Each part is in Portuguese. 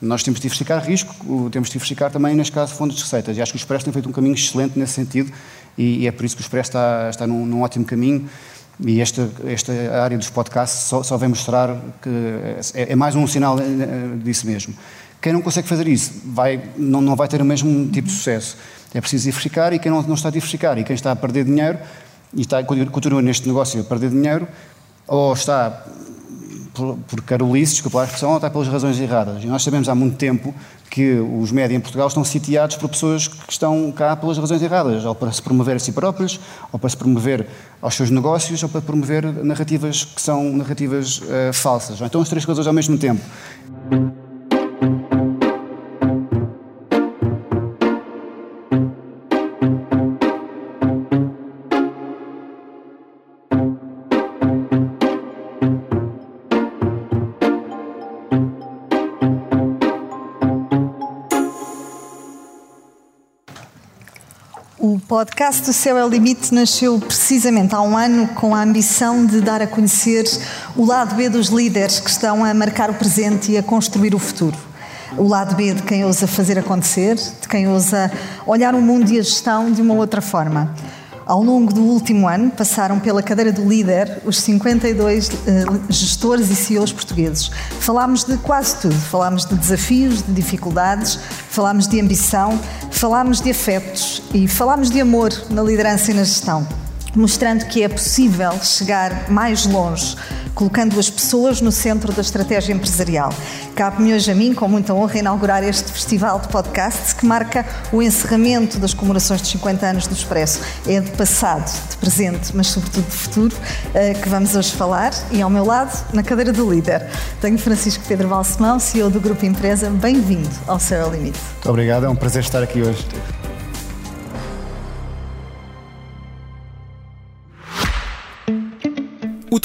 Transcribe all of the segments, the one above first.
Nós temos de diversificar risco, temos de diversificar também, neste caso, fontes de receitas. E acho que o Expresso tem feito um caminho excelente nesse sentido e, e é por isso que o Expresso está, está num, num ótimo caminho. E esta, esta área dos podcasts só, só vem mostrar que é, é mais um sinal eh, disso mesmo. Quem não consegue fazer isso vai, não, não vai ter o mesmo tipo de sucesso. É preciso diversificar e quem não, não está a diversificar e quem está a perder dinheiro e está, continua neste negócio a perder dinheiro, ou está por, por carolice, desculpa a expressão, ou está pelas razões erradas. E nós sabemos há muito tempo que os médias em Portugal estão sitiados por pessoas que estão cá pelas razões erradas, ou para se promover a si próprios, ou para se promover aos seus negócios, ou para promover narrativas que são narrativas uh, falsas. Então as três coisas ao mesmo tempo. Podcast O Céu é o Limite nasceu precisamente há um ano com a ambição de dar a conhecer o lado B dos líderes que estão a marcar o presente e a construir o futuro. O lado B de quem ousa fazer acontecer, de quem ousa olhar o mundo e a gestão de uma outra forma. Ao longo do último ano, passaram pela cadeira do líder os 52 uh, eh, gestores e CEOs portugueses. Falámos de quase tudo. Falámos de desafios, de dificuldades, falámos de ambição, falámos de afetos e falámos de amor na liderança e na gestão, mostrando que é possível chegar mais longe colocando as pessoas no centro da estratégia empresarial. Cabe-me hoje a mim, com muita honra, inaugurar este festival de podcasts que marca o encerramento das comemorações de 50 anos do Expresso. É de passado, de presente, mas sobretudo de futuro, eh, que vamos hoje falar. E ao meu lado, na cadeira do líder, tenho Francisco Pedro Balsemão, CEO do Grupo Empresa. Bem-vindo ao Céu Limite. Muito obrigado, é um prazer estar aqui hoje.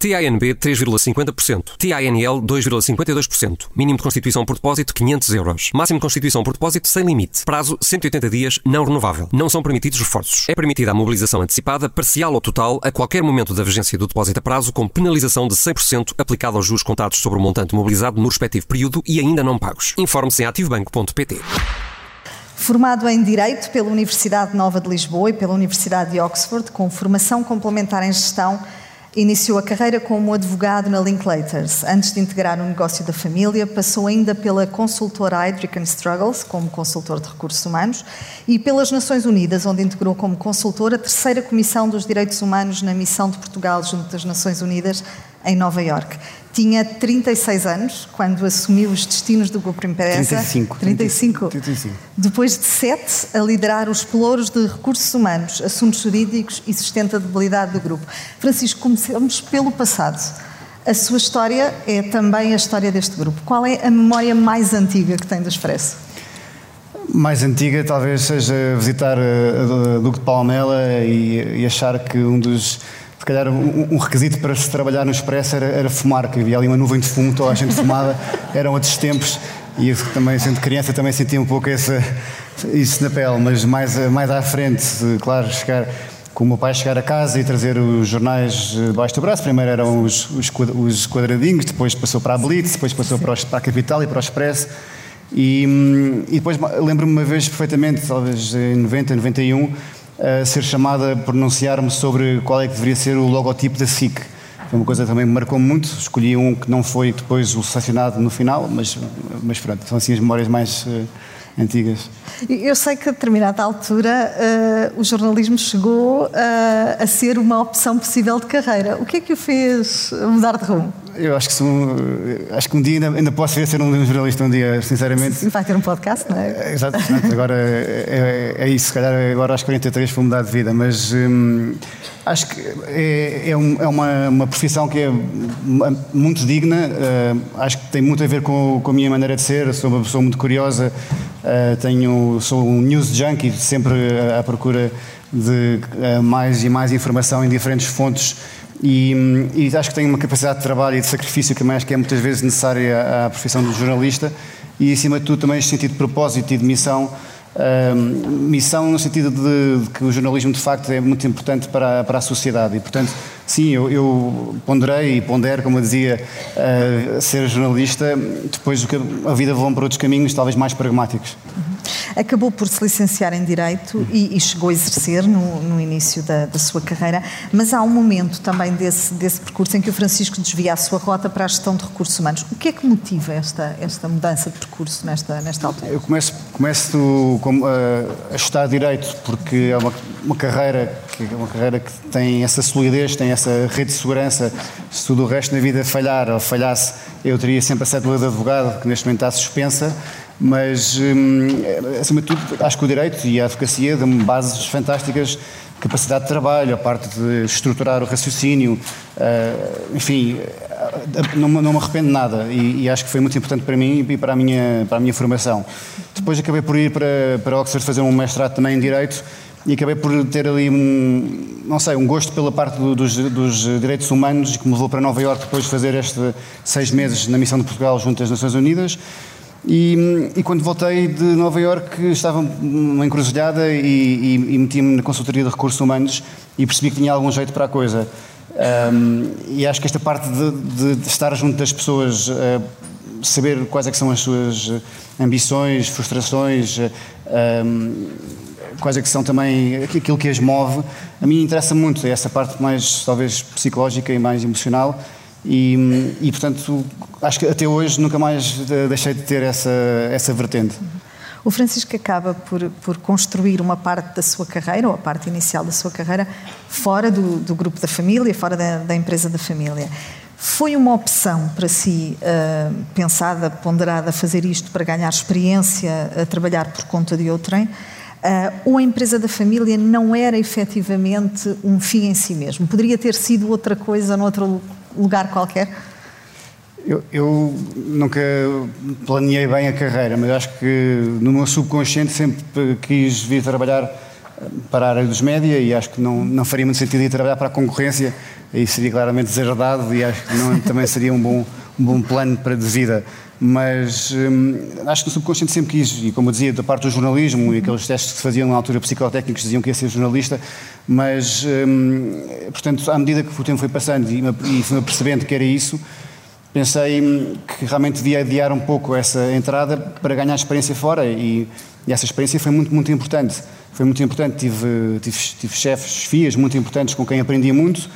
TINB 3,50%. TINL 2,52%. Mínimo de constituição por depósito 500 euros. Máximo de constituição por depósito sem limite. Prazo 180 dias, não renovável. Não são permitidos reforços. É permitida a mobilização antecipada, parcial ou total, a qualquer momento da vigência do depósito a prazo, com penalização de 100% aplicada aos juros contados sobre o montante mobilizado no respectivo período e ainda não pagos. Informe-se em ativobanco.pt. Formado em Direito pela Universidade Nova de Lisboa e pela Universidade de Oxford, com formação complementar em Gestão, Iniciou a carreira como advogado na Linklaters. Antes de integrar o negócio da família, passou ainda pela consultora Idric Struggles, como consultor de recursos humanos, e pelas Nações Unidas, onde integrou como consultor a terceira Comissão dos Direitos Humanos na Missão de Portugal junto das Nações Unidas em Nova Iorque. Tinha 36 anos quando assumiu os destinos do grupo Empresa. 35. 35. 35. Depois de sete a liderar os pelouros de recursos humanos, assuntos jurídicos e sustentabilidade do grupo. Francisco, comecemos pelo passado. A sua história é também a história deste grupo. Qual é a memória mais antiga que tem do Expresso? Mais antiga talvez seja visitar a Duque de Palmela e, e achar que um dos se calhar um, um, requisito para se trabalhar no Expresso era, era, fumar, que havia ali uma nuvem de fumo, toda a gente fumava, eram outros tempos e eu também, sendo criança, também sentia um pouco essa, isso na pele, mas mais, mais à frente, claro, chegar com o meu pai chegar a casa e trazer os jornais debaixo do braço. Primeiro eram os, os, os quadradinhos, depois passou para a Blitz, depois passou para, os, para a Capital e para o Expresso. E, e depois lembro-me uma vez perfeitamente, talvez em 90, 91, ser chamada a pronunciar-me sobre qual é que deveria ser o logotipo da SIC. Foi uma coisa que também me marcou muito. Escolhi um que não foi depois o selecionado no final, mas, mas pronto, são assim as memórias mais uh, antigas. Eu sei que a determinada altura uh, o jornalismo chegou uh, a ser uma opção possível de carreira. O que é que o fez mudar de rumo? Eu acho que, sou, acho que um dia ainda, ainda posso ser um jornalista, um dia, sinceramente. Sim, vai ter um podcast, não é? é exato, agora é, é, é, isso, se calhar agora aos 43 vou mudar de vida, mas hum, acho que é, é, é uma, uma, profissão que é muito digna, uh, acho que tem muito a ver com, com, a minha maneira de ser, sou uma pessoa muito curiosa, uh, tenho, sou um news junkie, sempre à procura de uh, mais e mais informação em diferentes fontes e, e, acho que tenho uma capacidade de trabalho e de sacrifício que acho que é muitas vezes necessária à profissão do jornalista e, acima de tudo, também este sentido de propósito e de missão missão no sentido de, de, que o jornalismo de facto é muito importante para, para a sociedade e portanto sim, eu, eu ponderei e pondero, como eu dizia, uh, ser jornalista depois que a vida levou para outros caminhos talvez mais pragmáticos. Acabou por se licenciar em Direito e, e chegou a exercer no, no início da, da, sua carreira, mas há um momento também desse, desse percurso em que o Francisco desvia a sua rota para a gestão de recursos humanos. O que é que motiva esta, esta mudança de percurso nesta, nesta altura? Eu começo, começo com, uh, a estudar Direito porque é uma, uma carreira que é uma carreira que tem essa solidez, tem essa rede de segurança. Se tudo o resto na vida falhar ou falhasse, eu teria sempre a cédula de advogado, que neste momento está suspensa, mas, hum, acima de tudo, acho que o direito e a advocacia dão-me bases fantásticas capacidade de trabalho, a parte de estruturar o raciocínio, uh, enfim, não, não, me arrependo de nada e, e, acho que foi muito importante para mim e para a minha, para a minha formação. Depois acabei por ir para, para Oxford fazer um mestrado também em Direito e acabei por ter ali um, não sei, um gosto pela parte do, dos, dos, direitos humanos que me levou para Nova Iorque depois de fazer estes seis meses na missão de Portugal junto às Nações Unidas e, e, quando voltei de Nova Iorque estava numa encruzilhada e, e, e meti-me na consultoria de recursos humanos e percebi que tinha algum jeito para a coisa. Um, e acho que esta parte de, de, de estar junto das pessoas, uh, saber quais é são as suas ambições, frustrações, uh, um, quais é são também aquilo que as move, a mim interessa muito essa parte mais talvez psicológica e mais emocional e, e, portanto, acho que até hoje nunca mais deixei de ter essa, essa vertente. O Francisco acaba por, por construir uma parte da sua carreira, ou a parte inicial da sua carreira, fora do, do grupo da família, fora da, da, empresa da família. Foi uma opção para si, uh, pensada, ponderada, fazer isto para ganhar experiência a trabalhar por conta de outrem? Uh, ou a empresa da família não era efetivamente um fim em si mesmo? Poderia ter sido outra coisa noutro lugar qualquer? Eu, eu, nunca planeei bem a carreira, mas acho que no meu subconsciente sempre quis vir trabalhar para a área dos média e acho que não, não faria muito sentido ir trabalhar para a concorrência, aí seria claramente deserdado e acho que não, também seria um bom, um bom plano para de vida. Mas hum, acho que o subconsciente sempre quis, e como eu dizia, da parte do jornalismo e aqueles testes que se faziam na altura psicotécnicos diziam que ia ser jornalista, mas, hum, portanto, à medida que o tempo foi passando e, e fui-me percebendo que era isso, pensei hum, que realmente devia adiar um pouco essa entrada para ganhar experiência fora. E, e essa experiência foi muito, muito importante. Foi muito importante, tive, tive, tive chefes, fias muito importantes com quem aprendi muito,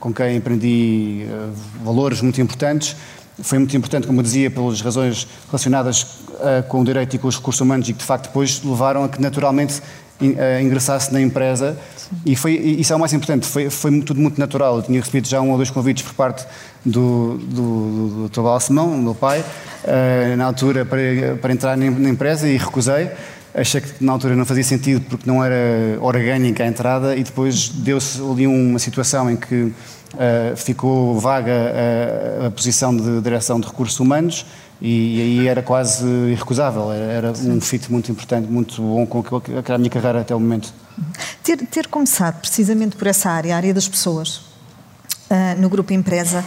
com quem aprendi uh, valores muito importantes, foi muito importante, como eu dizia, pelas razões relacionadas uh, com o direito e com os recursos humanos e que de facto depois levaram a que naturalmente uh, ingressasse na empresa Sim. e foi isso é o mais importante, foi, foi tudo muito natural. Eu tinha recebido já um ou dois convites por parte do, do, do. Balsemão, meu pai, uh, na altura para, para entrar na, na empresa e recusei. Achei que na altura não fazia sentido porque não era orgânica a entrada e depois deu-se ali uma situação em que uh, ficou vaga a, a, posição de direção de recursos humanos e, e aí era quase irrecusável, era, era um fit muito importante, muito bom com aquilo que era a minha carreira até o momento. Ter, ter começado precisamente por essa área, a área das pessoas, uh, no grupo empresa,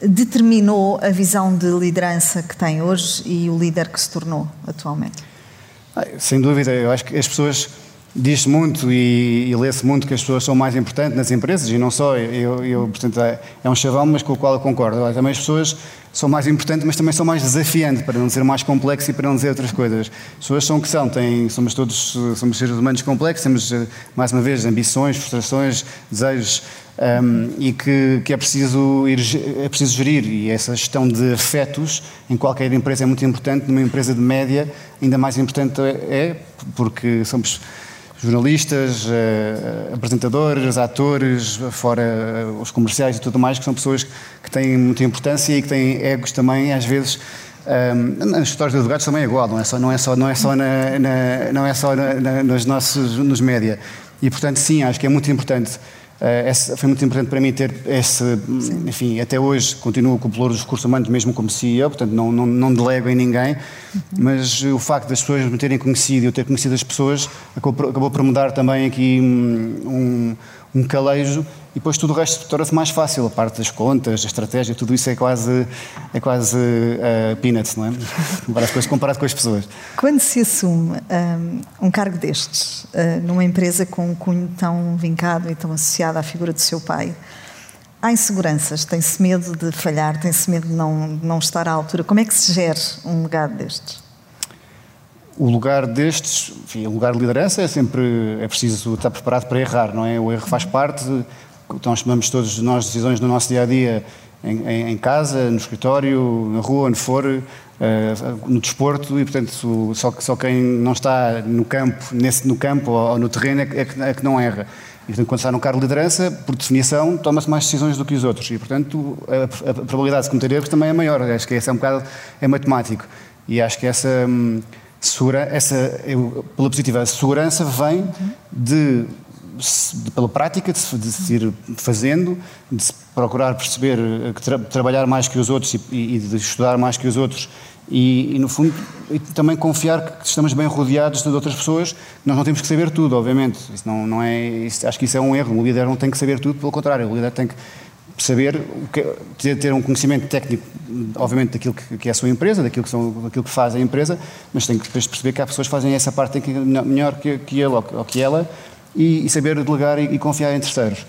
determinou a visão de liderança que tem hoje e o líder que se tornou atualmente? Sem dúvida, eu acho que as pessoas diz-se muito e, e lê-se muito que as pessoas são mais importantes nas empresas e não só. Eu, eu portanto, é, é, um chavão, mas com o qual eu concordo. Agora, também as pessoas são mais importantes, mas também são mais desafiantes, para não dizer mais complexo e para não dizer outras coisas. As pessoas são o que são, têm, somos todos somos seres humanos complexos, temos, mais uma vez, ambições, frustrações, desejos. Um, e que, que, é, preciso ir, é preciso gerir. E essa gestão de afetos em qualquer empresa é muito importante, numa empresa de média, ainda mais importante é, porque somos jornalistas, eh, apresentadores, atores, fora eh, os comerciais e tudo mais, que são pessoas que têm muita importância e que têm egos também, às vezes. Um, ehm, nas histórias de advogados também é igual, não é só, não é só, não é só, na, na não é só na, na, nos nossos nos média. E portanto, sim, acho que é muito importante Uh, foi muito importante para mim ter esse, Sim. enfim, até hoje continuo com o valor dos recursos humanos, mesmo como CEO, portanto não, não, não delego em ninguém, uhum. mas o facto das pessoas me terem conhecido e eu ter conhecido as pessoas acabou, acabou por mudar também aqui um, um calejo e depois tudo o resto torna-se mais fácil, a parte das contas, a estratégia, tudo isso é quase, é quase uh, peanuts, não é? Comparado, comparado com as pessoas. Quando se assume um, um cargo destes, uh, numa empresa com um cunho tão vincado e tão associado à figura do seu pai, há inseguranças, tem-se medo de falhar, tem-se medo de não, de não estar à altura. Como é que se gera um legado destes? O lugar destes, enfim, o lugar de liderança é sempre é preciso estar preparado para errar, não é? O erro faz parte, então tomamos todos nós decisões no nosso dia a dia, em, em, casa, no escritório, na rua, onde for, uh, no desporto, e portanto só, só quem não está no campo, nesse, no campo ou, no terreno é que, é, que, é que, não erra. E portanto, quando está num cargo de liderança, por definição, toma-se mais decisões do que os outros. E portanto, a, a, probabilidade de cometer erros também é maior. Acho que esse é um bocado é matemático. E acho que essa. Hum, essa, eu, pela positiva, a segurança vem de de, pela prática, de de se, ir fazendo, de se procurar perceber, eh, tra, trabalhar mais que os outros e, e, de estudar mais que os outros. E, e no fundo, e também confiar que estamos bem rodeados de outras pessoas, nós não temos que saber tudo, obviamente, isso não, não é, isso, acho que isso é um erro, o líder não tem que saber tudo, pelo contrário, o líder tem que saber, ter um conhecimento técnico, obviamente, daquilo que, é a sua empresa, daquilo que, são, daquilo que faz a empresa, mas tem que depois perceber que há pessoas que fazem essa parte melhor que, ele ou que ela e, saber delegar e, confiar em terceiros.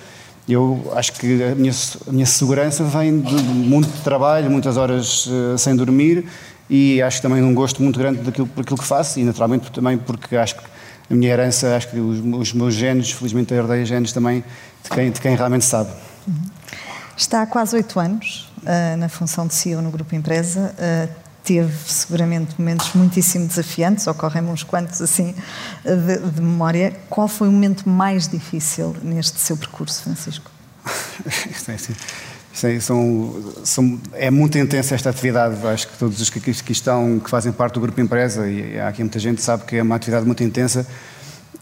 Eu acho que a minha, a minha segurança vem de muito trabalho, muitas horas uh, sem dormir e acho também um gosto muito grande daquilo, daquilo que faço e naturalmente também porque acho que a minha herança, acho que os, os meus genes, felizmente herdei genes também de quem, de quem realmente sabe. Está há quase oito anos uh, na função de CEO no Grupo Empresa. Uh, teve seguramente momentos muitíssimo desafiantes, ocorrem-me uns quantos assim de, de, memória. Qual foi o momento mais difícil neste seu percurso, Francisco? é, assim, é, são, são, é muito intensa esta atividade. Acho que todos os que aqui estão, que fazem parte do grupo empresa, e há aqui muita gente sabe que é uma atividade muito intensa.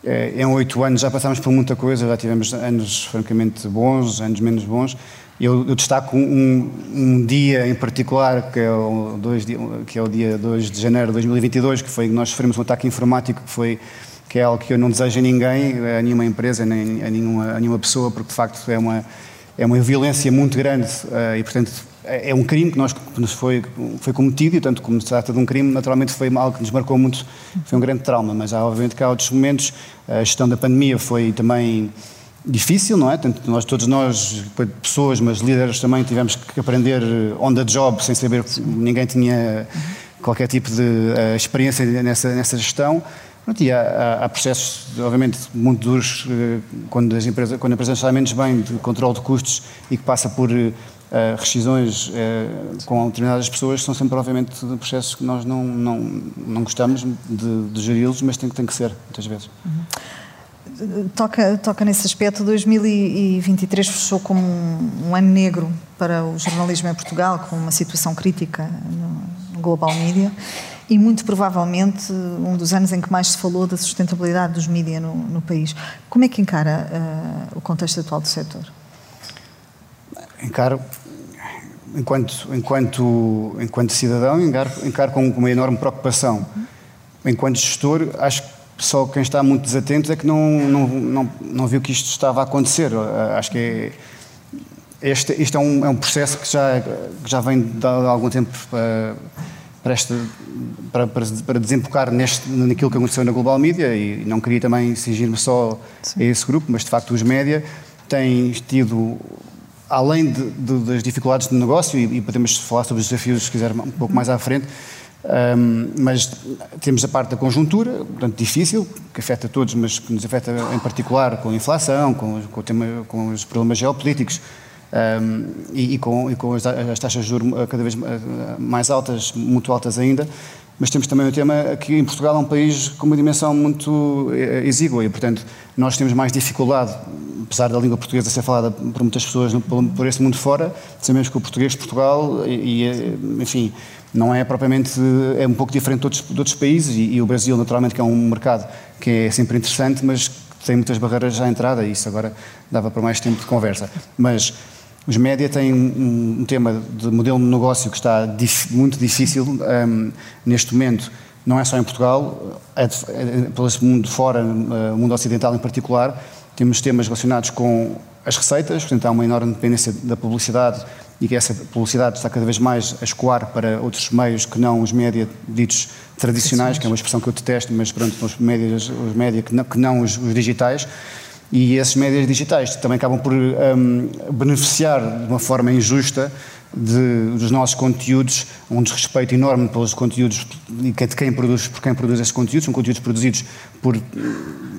É, em oito anos já passámos por muita coisa, já tivemos anos francamente bons, anos menos bons. Eu, eu destaco um, um, dia em particular, que é, o dois, que é o dia 2 de janeiro de 2022, que foi nós sofremos um ataque informático, que foi que é algo que eu não desejo a ninguém, a nenhuma empresa, nem a nenhuma, a nenhuma pessoa, porque de facto é uma, é uma violência muito grande uh, e, portanto, é, é um crime que, nós, que nos foi, foi cometido e, tanto como se trata de um crime, naturalmente foi algo que nos marcou muito, foi um grande trauma, mas há, obviamente que há outros momentos, a gestão da pandemia foi também difícil, não é? Tanto nós, todos nós, pessoas, mas líderes também, tivemos que aprender on the job, sem saber que ninguém tinha qualquer tipo de uh, experiência nessa, nessa gestão. Pronto, e há, há, processos, obviamente, muito duros uh, quando, as empresas, quando a empresa está menos bem, de controle de custos e que passa por uh, rescisões com determinadas pessoas, são sempre, obviamente, processos que nós não, não, não gostamos de, de geri-los, mas tem, tem que ser, muitas vezes. Uhum toca, toca nesse aspecto. 2023 fechou como um, um, ano negro para o jornalismo em Portugal, com uma situação crítica no, Global Media e muito provavelmente um dos anos em que mais se falou da sustentabilidade dos mídias no, no, país. Como é que encara uh, o contexto atual do setor? Encaro, enquanto, enquanto, enquanto cidadão, encaro, encaro com uma enorme preocupação. Enquanto gestor, acho que só quem está muito desatento é que não, não, não, não viu que isto estava a acontecer. Acho que é, este, isto é um, é um processo que já, que já vem de algum tempo para, para, este, para, para, para desembocar neste, naquilo que aconteceu na Global Media e não queria também exigir-me só Sim. a esse grupo, mas de facto os média têm tido, além de, de, das dificuldades de negócio, e, e, podemos falar sobre os desafios se quiser um pouco mais à frente, um, mas temos a parte da conjuntura, portanto difícil, que afeta todos, mas que nos afeta em particular com a inflação, com, com, tema, com os problemas geopolíticos um, e, e, com, e com as, as, taxas de juros cada vez mais altas, muito altas ainda. Mas temos também o tema que em Portugal é um país com uma dimensão muito eh, exígua e, portanto, nós temos mais dificuldade, apesar da língua portuguesa ser falada por muitas pessoas por, esse mundo fora, sabemos que o português de Portugal, e, e enfim, não é propriamente, é um pouco diferente de outros, de outros países e, e, o Brasil naturalmente que é um mercado que é sempre interessante, mas tem muitas barreiras à entrada e isso agora dava para mais tempo de conversa. Mas os média têm um, um tema de modelo de negócio que está dif, muito difícil um, neste momento, não é só em Portugal, é, de, é pelo mundo fora, uh, mundo ocidental em particular, temos temas relacionados com as receitas, portanto há uma enorme dependência da publicidade e que essa publicidade está cada vez mais a escoar para outros meios que não os média ditos tradicionais, que é uma expressão que eu detesto, mas pronto, os médias, os média que não, que não os, os, digitais. E esses médias digitais também acabam por um, beneficiar de uma forma injusta de, dos nossos conteúdos, um desrespeito enorme pelos conteúdos de quem produz, por quem produz esses conteúdos, são conteúdos produzidos por,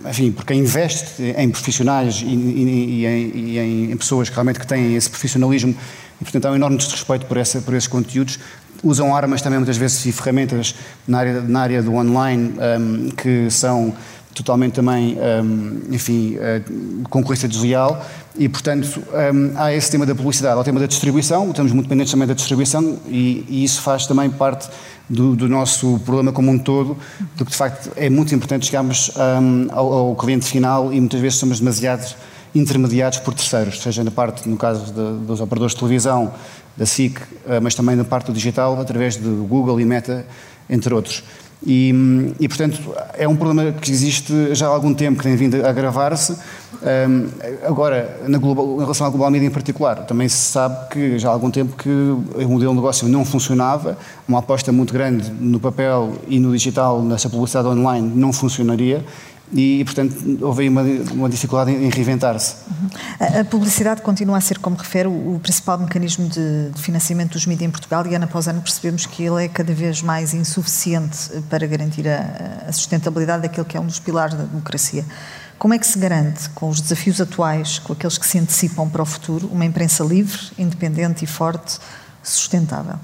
enfim, por quem investe em profissionais e, e, e, em, e, em, pessoas que realmente que têm esse profissionalismo e, portanto, há um enorme desrespeito por, essa, por esses conteúdos. Usam armas também muitas vezes e ferramentas na área, na área do online um, que são totalmente também, um, enfim, uh, concorrência desleal e, portanto, um, há esse tema da publicidade, há o tema da distribuição, estamos muito dependentes também da distribuição e, e isso faz também parte do, do, nosso problema como um todo, do que de facto é muito importante chegarmos um, ao, ao, cliente final e muitas vezes somos demasiados intermediados por terceiros, seja na parte, no caso de, dos operadores de televisão, da SIC, uh, mas também na parte do digital, através do Google e Meta, entre outros. E, e, portanto, é um problema que existe já há algum tempo, que tem vindo a agravar-se. Um, agora, global, em relação à global media em particular, também se sabe que já há algum tempo que o modelo de negócio não funcionava, uma aposta muito grande no papel e no digital, nessa publicidade online, não funcionaria e, portanto, houve aí uma, uma dificuldade em, reinventar-se. Uhum. A, a, publicidade continua a ser, como refere, o, o principal mecanismo de, de, financiamento dos mídias em Portugal e ano após ano percebemos que ele é cada vez mais insuficiente para garantir a, a sustentabilidade daquele que é um dos pilares da democracia. Como é que se garante, com os desafios atuais, com aqueles que se antecipam para o futuro, uma imprensa livre, independente e forte, sustentável?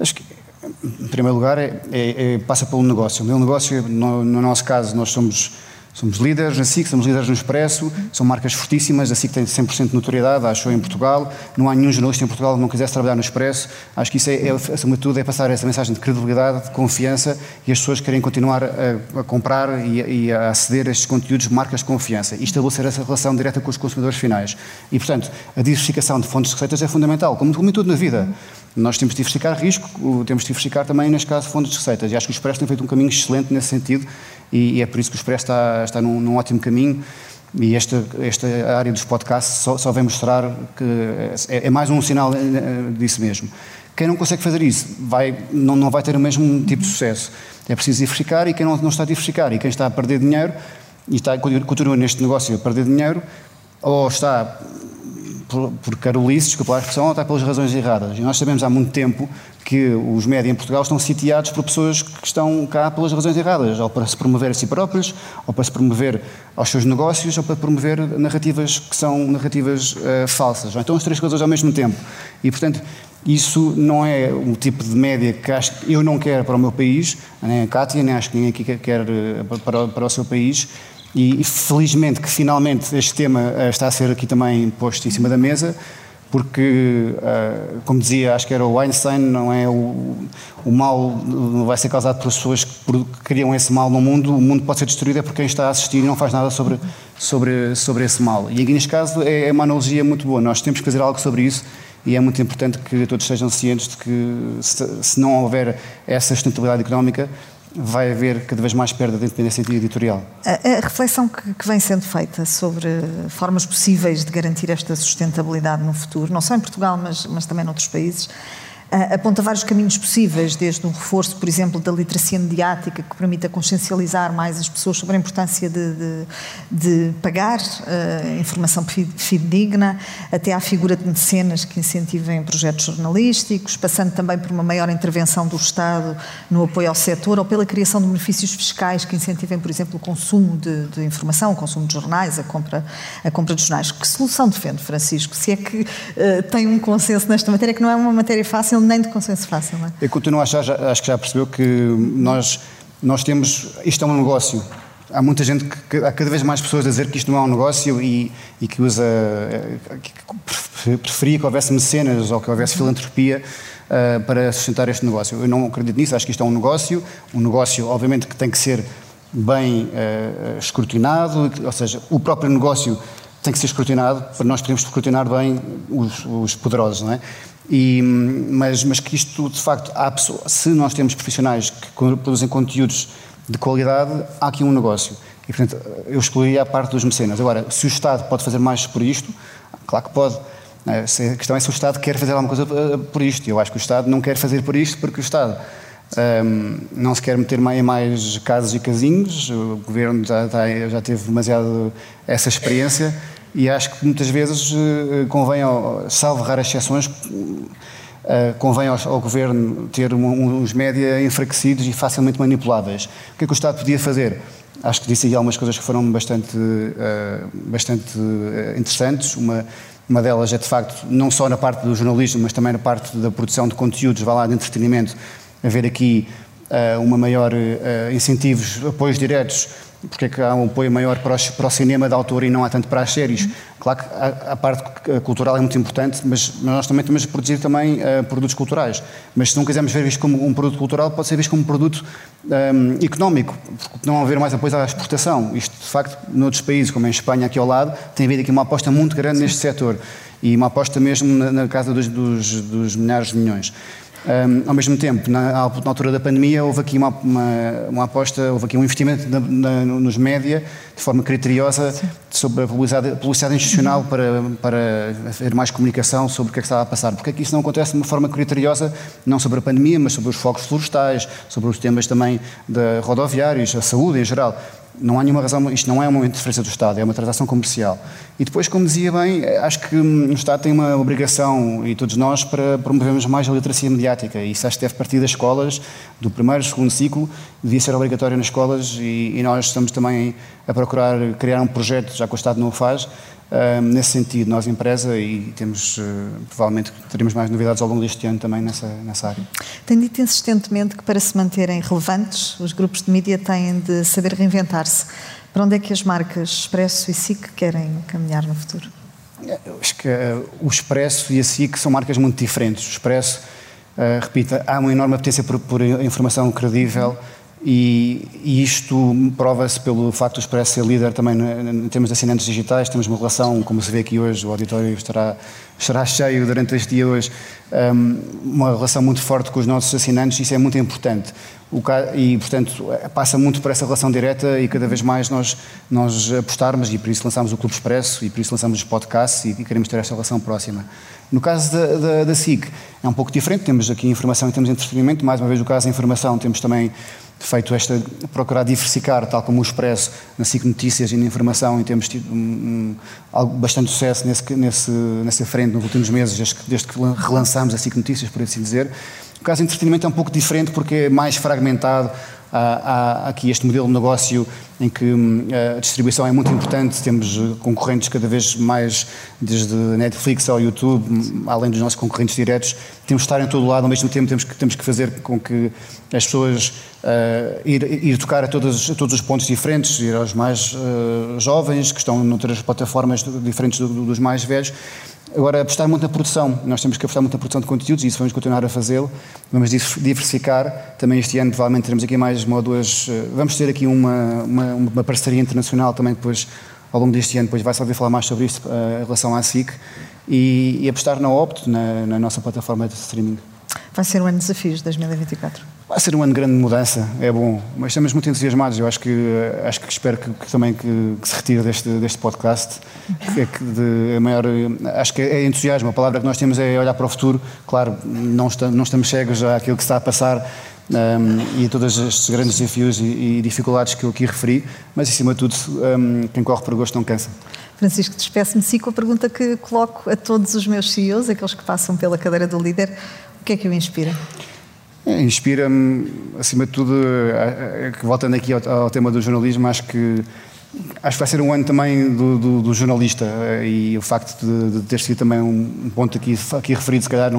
Acho que em primeiro lugar, é, é, é, passa pelo negócio. O meu negócio, no, no, nosso caso, nós somos, somos líderes na SIC, somos líderes no Expresso, são marcas fortíssimas, a SIC tem 100% de notoriedade, acho em Portugal. Não há nenhum jornalista em Portugal que não quisesse trabalhar no Expresso. Acho que isso, é, é, acima de tudo, é passar essa mensagem de credibilidade, de confiança e as pessoas querem continuar a, a comprar e, e, a aceder a estes conteúdos marcas de confiança e estabelecer essa relação direta com os consumidores finais. E, portanto, a diversificação de fontes de receitas é fundamental, como, como em tudo na vida. Nós temos de diversificar risco, temos de diversificar também, neste caso, fontes de receitas. E acho que o Expresso tem feito um caminho excelente nesse sentido e, e é por isso que o Expresso está, está num, num ótimo caminho. E esta, esta área dos podcasts só, só vem mostrar que é, é, mais um sinal eh, disso mesmo. Quem não consegue fazer isso vai, não, não vai ter o mesmo tipo de sucesso. É preciso diversificar e quem não, não está a diversificar e quem está a perder dinheiro e está, continua neste negócio a perder dinheiro ou está por, por carolices, desculpa a expressão, ou está pelas razões erradas. E nós sabemos há muito tempo que os médias em Portugal estão sitiados por pessoas que estão cá pelas razões erradas, ou para se promover a si próprios, ou para se promover aos seus negócios, ou para promover narrativas que são narrativas uh, falsas. Ou então as três coisas ao mesmo tempo. E, portanto, isso não é o tipo de média que acho que eu não quero para o meu país, nem a Cátia, nem acho que ninguém aqui quer eh, para, para o seu país. E, felizmente que finalmente este tema uh, está a ser aqui também posto em cima da mesa, porque, uh, como dizia, acho que era o Einstein, não é? O, o mal não vai ser causado por pessoas que criam esse mal no mundo, o mundo pode ser destruído é por quem está a assistir e não faz nada sobre, sobre, sobre esse mal. E aqui neste caso é, é uma analogia muito boa, nós temos que fazer algo sobre isso e é muito importante que todos sejam cientes de que se, se não houver essa sustentabilidade económica, vai haver cada vez mais perda de independência editorial. A, a reflexão que, que, vem sendo feita sobre formas possíveis de garantir esta sustentabilidade no futuro, não só em Portugal, mas, mas também noutros países, aponta vários caminhos possíveis, desde um reforço, por exemplo, da literacia mediática, que permita consciencializar mais as pessoas sobre a importância de, de, de pagar uh, informação fidedigna, até à figura de mecenas que incentivem projetos jornalísticos, passando também por uma maior intervenção do Estado no apoio ao setor ou pela criação de benefícios fiscais que incentivem, por exemplo, o consumo de, de informação, o consumo de jornais, a compra, a compra de jornais. Que solução defende, Francisco? Se é que uh, tem um consenso nesta matéria, que não é uma matéria fácil nem de consenso fácil, não é? Eu continuo a achar, já, acho que já percebeu que nós, nós temos, isto é um negócio. Há muita gente, que, há cada vez mais pessoas a dizer que isto não é um negócio e, e que usa, que preferia que houvesse mecenas ou que houvesse filantropia uh, para sustentar este negócio. Eu não acredito nisso, acho que isto é um negócio, um negócio, obviamente, que tem que ser bem uh, escrutinado, ou seja, o próprio negócio tem que ser escrutinado para nós podermos escrutinar bem os, os poderosos, não é? E, mas, mas que isto, de facto, há pessoa, se nós temos profissionais que produzem conteúdos de qualidade, há aqui um negócio. E, portanto, eu excluiria a parte dos mecenas. Agora, se o Estado pode fazer mais por isto, claro que pode. A questão é se o Estado quer fazer alguma coisa por isto. Eu acho que o Estado não quer fazer por isto porque o Estado um, não se quer meter em mais casos e casinhos, o governo já, já teve demasiado essa experiência e acho que muitas vezes uh, convém, salvo raras exceções, uh, convém ao, ao, governo ter um, uns média enfraquecidos e facilmente manipuláveis. O que é que o Estado podia fazer? Acho que disse aí algumas coisas que foram bastante, bastante interessantes. Uma, uma delas é, de facto, não só na parte do jornalismo, mas também na parte da produção de conteúdos, vá lá, de entretenimento, haver aqui uma maior incentivos, apoios diretos, porque é que há um apoio maior para, os, para o cinema de autor e não há tanto para as séries. Claro que a, a parte cultural é muito importante, mas nós também temos de produzir também uh, produtos culturais. Mas se não quisermos ver isto como um produto cultural, pode ser visto como um produto um, económico, porque não haver mais apoio à exportação. Isto, de facto, noutros países, como em Espanha, aqui ao lado, tem havido aqui uma aposta muito grande Sim. neste setor e uma aposta mesmo na, na casa dos, dos, dos milhares de milhões. Um, ao mesmo tempo, na, na, altura da pandemia, houve aqui uma, uma, uma aposta, houve aqui um investimento na, na, nos média, de forma criteriosa, Sim. sobre a publicidade, publicidade institucional para, para haver mais comunicação sobre o que é que estava a passar. Porque é que isso não acontece de uma forma criteriosa, não sobre a pandemia, mas sobre os focos florestais, sobre os temas também de rodoviários, a saúde em geral. Não há nenhuma razão, isto não é uma interferência do Estado, é uma transação comercial. E depois, como dizia bem, acho que o Estado tem uma obrigação, e todos nós, para promovermos mais a literacia mediática. E isso acho que deve partir das escolas, do primeiro, segundo ciclo, devia ser obrigatório nas escolas, e, e nós estamos também a procurar criar um projeto, já que o Estado não o faz, nesse sentido, nós empresa e temos, uh, provavelmente teremos mais novidades ao longo deste ano também nessa, nessa área. Tem dito insistentemente que para se manterem relevantes, os grupos de mídia têm de saber reinventar-se. Para onde é que as marcas Expresso e SIC querem caminhar no futuro? Eu acho que uh, o Expresso e a SIC são marcas muito diferentes. O Expresso, uh, repito, há uma enorme apetência por, por informação credível. Uhum e, e isto prova-se pelo facto do Expresso ser líder também em termos de assinantes digitais. Temos uma relação, como se vê aqui hoje, o auditório estará, estará cheio durante este dia hoje, um, uma relação muito forte com os nossos assinantes, isso é muito importante. O, e, portanto, passa muito por essa relação direta e cada vez mais nós, nós apostarmos, e por isso lançamos o Clube Expresso, e por isso lançamos os podcasts, e, e queremos ter essa relação próxima. No caso da, da, da SIC, é um pouco diferente, temos aqui informação e temos entretenimento, mais uma vez, no caso da informação, temos também feito esta, procurar diversificar, tal como o Expresso, na SIC Notícias e na Informação, e temos tido um, um, bastante sucesso nesse, nesse, nessa frente nos últimos meses, desde que, desde que relançamos a SIC Notícias, por assim dizer. O caso de entretenimento é um pouco diferente porque é mais fragmentado, há, aqui este modelo de negócio em que hum, a distribuição é muito importante, temos eh, concorrentes cada vez mais, desde Netflix ao YouTube, hum, além dos nossos concorrentes diretos, temos que estar em todo lado, ao mesmo tempo temos que, temos que fazer com que as pessoas uh, ir, ir tocar a todos, a todos os pontos diferentes, ir aos mais uh, jovens, que estão noutras plataformas diferentes do, dos mais velhos, Agora, apostar muito na produção. Nós temos que apostar muito na produção de conteúdos e isso vamos continuar a fazê-lo. Vamos diversificar. Também este ano, provavelmente, teremos aqui mais uma ou duas. Eh, vamos ter aqui uma, uma, uma parceria internacional também depois, ao longo deste ano. Depois vai-se ouvir falar mais sobre isso uh, em relação à SIC. E, e apostar na Opto, na, na nossa plataforma de streaming. Vai ser um ano de desafios, 2024? Vai ser um ano de grande mudança, é bom, mas estamos muito entusiasmados. Eu acho que, acho que espero que, que também que, que, se retire deste, deste podcast. Que, é que de, a maior, acho que é entusiasmo. A palavra que nós temos é olhar para o futuro. Claro, não, está, não estamos cegos àquilo que está a passar um, e a todos estes grandes desafios e, e, dificuldades que eu aqui referi, mas acima de tudo, um, quem corre por gosto não cansa. Francisco, despeço-me sim com a pergunta que coloco a todos os meus CEOs, aqueles que passam pela cadeira do líder. O que é que o inspira? É, Inspira-me, acima de tudo, voltando aqui ao, tema do jornalismo, acho que acho que vai ser um ano também do, do, do jornalista e o facto de, de, ter sido também um, ponto aqui, aqui referido, se calhar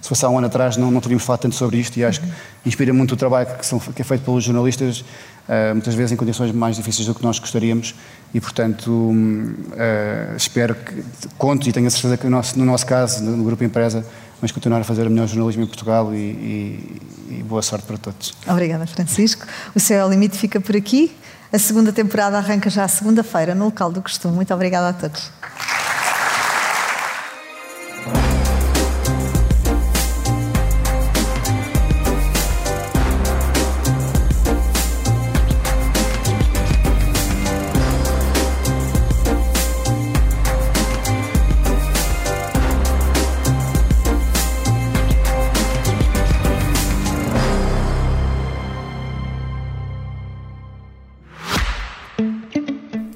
se fosse há um ano atrás não, não teríamos falado tanto sobre isto e acho que inspira muito o trabalho que, são, que é feito pelos jornalistas, uh, muitas vezes em condições mais difíceis do que nós gostaríamos e portanto uh, espero que conto e tenho a certeza que no nosso, no nosso caso, no Grupo Empresa, vamos continuar a fazer o melhor jornalismo em Portugal e, e, e boa sorte para todos. Obrigada, Francisco. O Céu ao Limite fica por aqui. A segunda temporada arranca já segunda-feira no local do costume. Muito obrigada a todos.